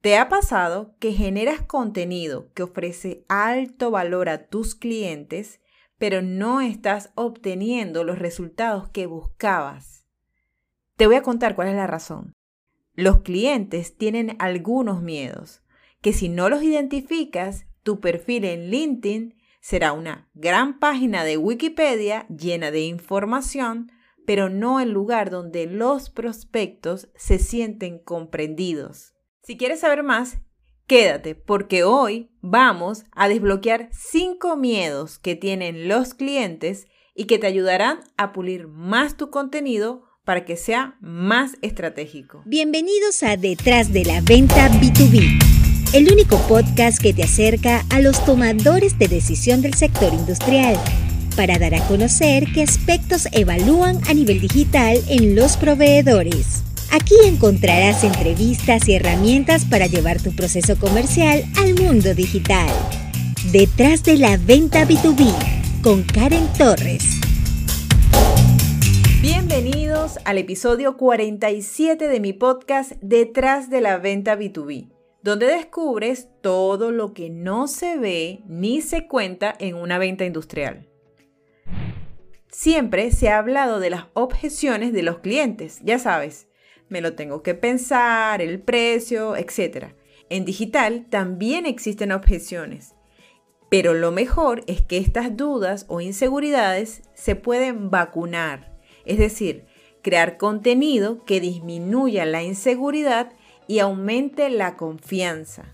¿Te ha pasado que generas contenido que ofrece alto valor a tus clientes, pero no estás obteniendo los resultados que buscabas? Te voy a contar cuál es la razón. Los clientes tienen algunos miedos, que si no los identificas, tu perfil en LinkedIn será una gran página de Wikipedia llena de información, pero no el lugar donde los prospectos se sienten comprendidos. Si quieres saber más, quédate porque hoy vamos a desbloquear 5 miedos que tienen los clientes y que te ayudarán a pulir más tu contenido para que sea más estratégico. Bienvenidos a Detrás de la Venta B2B el único podcast que te acerca a los tomadores de decisión del sector industrial para dar a conocer qué aspectos evalúan a nivel digital en los proveedores. Aquí encontrarás entrevistas y herramientas para llevar tu proceso comercial al mundo digital. Detrás de la venta B2B con Karen Torres. Bienvenidos al episodio 47 de mi podcast Detrás de la venta B2B donde descubres todo lo que no se ve ni se cuenta en una venta industrial. Siempre se ha hablado de las objeciones de los clientes, ya sabes, me lo tengo que pensar, el precio, etc. En digital también existen objeciones, pero lo mejor es que estas dudas o inseguridades se pueden vacunar, es decir, crear contenido que disminuya la inseguridad y aumente la confianza.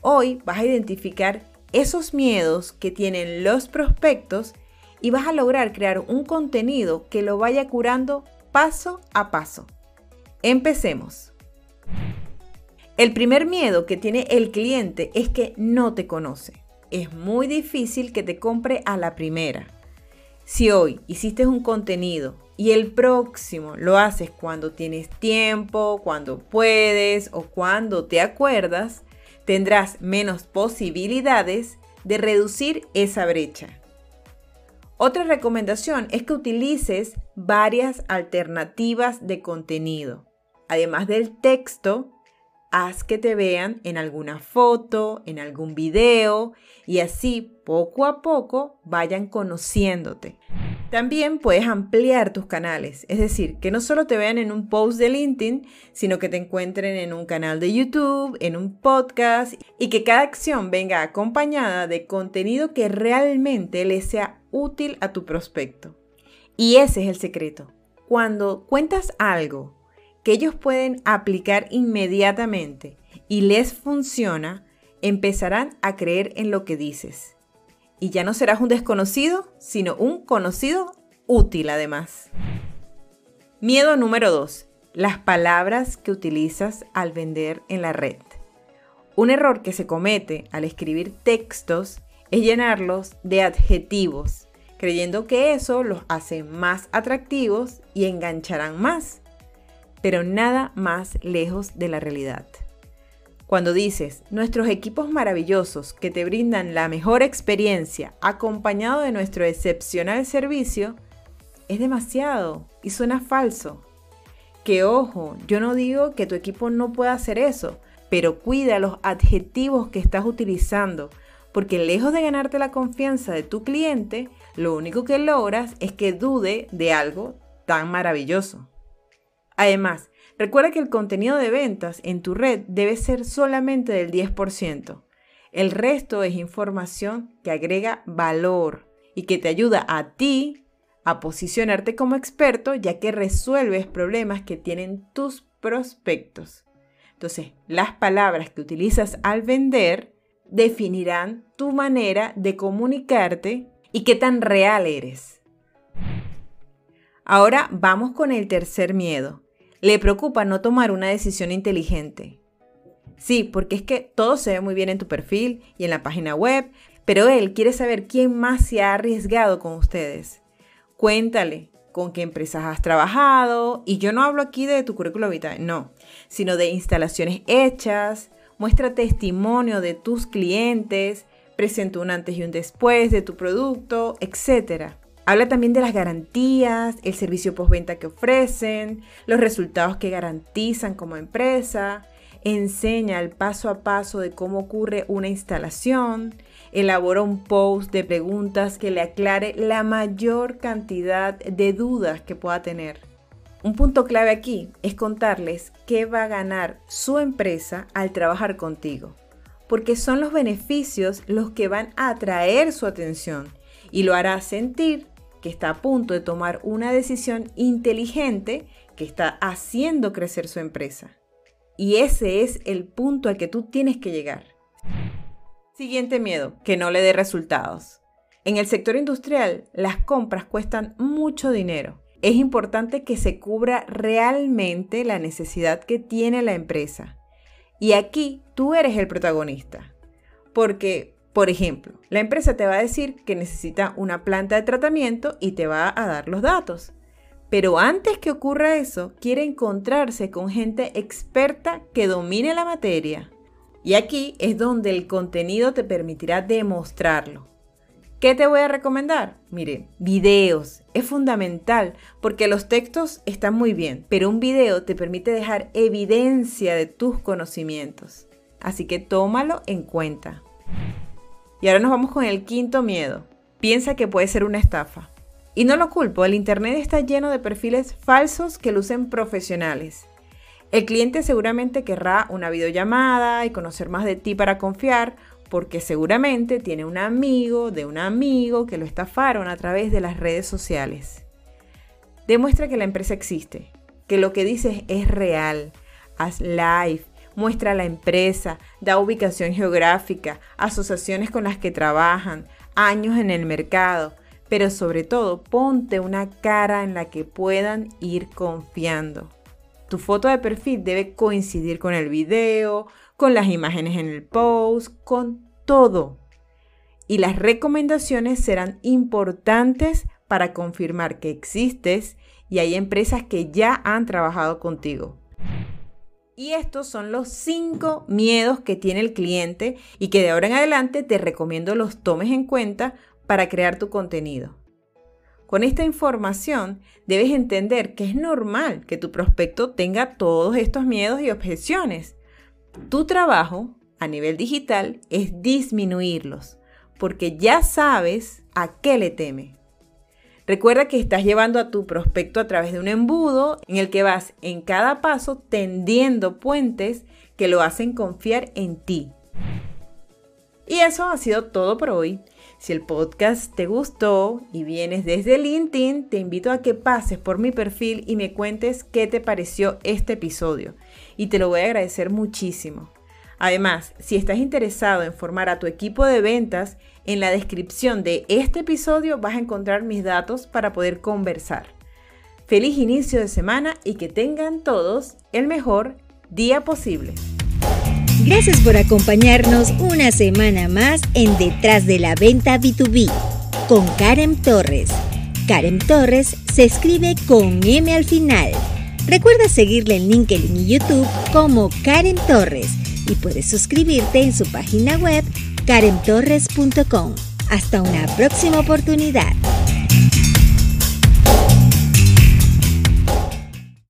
Hoy vas a identificar esos miedos que tienen los prospectos y vas a lograr crear un contenido que lo vaya curando paso a paso. Empecemos. El primer miedo que tiene el cliente es que no te conoce. Es muy difícil que te compre a la primera. Si hoy hiciste un contenido y el próximo lo haces cuando tienes tiempo, cuando puedes o cuando te acuerdas, tendrás menos posibilidades de reducir esa brecha. Otra recomendación es que utilices varias alternativas de contenido. Además del texto, haz que te vean en alguna foto, en algún video y así poco a poco vayan conociéndote. También puedes ampliar tus canales, es decir, que no solo te vean en un post de LinkedIn, sino que te encuentren en un canal de YouTube, en un podcast y que cada acción venga acompañada de contenido que realmente le sea útil a tu prospecto. Y ese es el secreto. Cuando cuentas algo que ellos pueden aplicar inmediatamente y les funciona, empezarán a creer en lo que dices y ya no serás un desconocido, sino un conocido útil además. Miedo número 2. Las palabras que utilizas al vender en la red. Un error que se comete al escribir textos es llenarlos de adjetivos, creyendo que eso los hace más atractivos y engancharán más, pero nada más lejos de la realidad. Cuando dices, nuestros equipos maravillosos que te brindan la mejor experiencia acompañado de nuestro excepcional servicio, es demasiado y suena falso. Que ojo, yo no digo que tu equipo no pueda hacer eso, pero cuida los adjetivos que estás utilizando, porque lejos de ganarte la confianza de tu cliente, lo único que logras es que dude de algo tan maravilloso. Además, Recuerda que el contenido de ventas en tu red debe ser solamente del 10%. El resto es información que agrega valor y que te ayuda a ti a posicionarte como experto ya que resuelves problemas que tienen tus prospectos. Entonces, las palabras que utilizas al vender definirán tu manera de comunicarte y qué tan real eres. Ahora vamos con el tercer miedo, le preocupa no tomar una decisión inteligente. Sí, porque es que todo se ve muy bien en tu perfil y en la página web, pero él quiere saber quién más se ha arriesgado con ustedes. Cuéntale con qué empresas has trabajado, y yo no hablo aquí de tu currículo vitae, no, sino de instalaciones hechas, muestra testimonio de tus clientes, presenta un antes y un después de tu producto, etc. Habla también de las garantías, el servicio postventa que ofrecen, los resultados que garantizan como empresa, enseña el paso a paso de cómo ocurre una instalación, elabora un post de preguntas que le aclare la mayor cantidad de dudas que pueda tener. Un punto clave aquí es contarles qué va a ganar su empresa al trabajar contigo, porque son los beneficios los que van a atraer su atención y lo hará sentir que está a punto de tomar una decisión inteligente que está haciendo crecer su empresa. Y ese es el punto al que tú tienes que llegar. Siguiente miedo, que no le dé resultados. En el sector industrial, las compras cuestan mucho dinero. Es importante que se cubra realmente la necesidad que tiene la empresa. Y aquí tú eres el protagonista. Porque, por ejemplo, la empresa te va a decir que necesita una planta de tratamiento y te va a dar los datos. Pero antes que ocurra eso, quiere encontrarse con gente experta que domine la materia. Y aquí es donde el contenido te permitirá demostrarlo. ¿Qué te voy a recomendar? Miren, videos. Es fundamental porque los textos están muy bien, pero un video te permite dejar evidencia de tus conocimientos. Así que tómalo en cuenta. Y ahora nos vamos con el quinto miedo. Piensa que puede ser una estafa. Y no lo culpo, el Internet está lleno de perfiles falsos que lucen profesionales. El cliente seguramente querrá una videollamada y conocer más de ti para confiar, porque seguramente tiene un amigo de un amigo que lo estafaron a través de las redes sociales. Demuestra que la empresa existe, que lo que dices es real. Haz live, muestra la empresa, da ubicación geográfica, asociaciones con las que trabajan, años en el mercado pero sobre todo ponte una cara en la que puedan ir confiando. Tu foto de perfil debe coincidir con el video, con las imágenes en el post, con todo. Y las recomendaciones serán importantes para confirmar que existes y hay empresas que ya han trabajado contigo. Y estos son los cinco miedos que tiene el cliente y que de ahora en adelante te recomiendo los tomes en cuenta para crear tu contenido. Con esta información debes entender que es normal que tu prospecto tenga todos estos miedos y objeciones. Tu trabajo a nivel digital es disminuirlos, porque ya sabes a qué le teme. Recuerda que estás llevando a tu prospecto a través de un embudo en el que vas en cada paso tendiendo puentes que lo hacen confiar en ti. Y eso ha sido todo por hoy. Si el podcast te gustó y vienes desde LinkedIn, te invito a que pases por mi perfil y me cuentes qué te pareció este episodio. Y te lo voy a agradecer muchísimo. Además, si estás interesado en formar a tu equipo de ventas, en la descripción de este episodio vas a encontrar mis datos para poder conversar. Feliz inicio de semana y que tengan todos el mejor día posible. Gracias por acompañarnos una semana más en Detrás de la Venta B2B con Karen Torres. Karen Torres se escribe con M al final. Recuerda seguirle en LinkedIn y YouTube como Karen Torres y puedes suscribirte en su página web karentorres.com. Hasta una próxima oportunidad.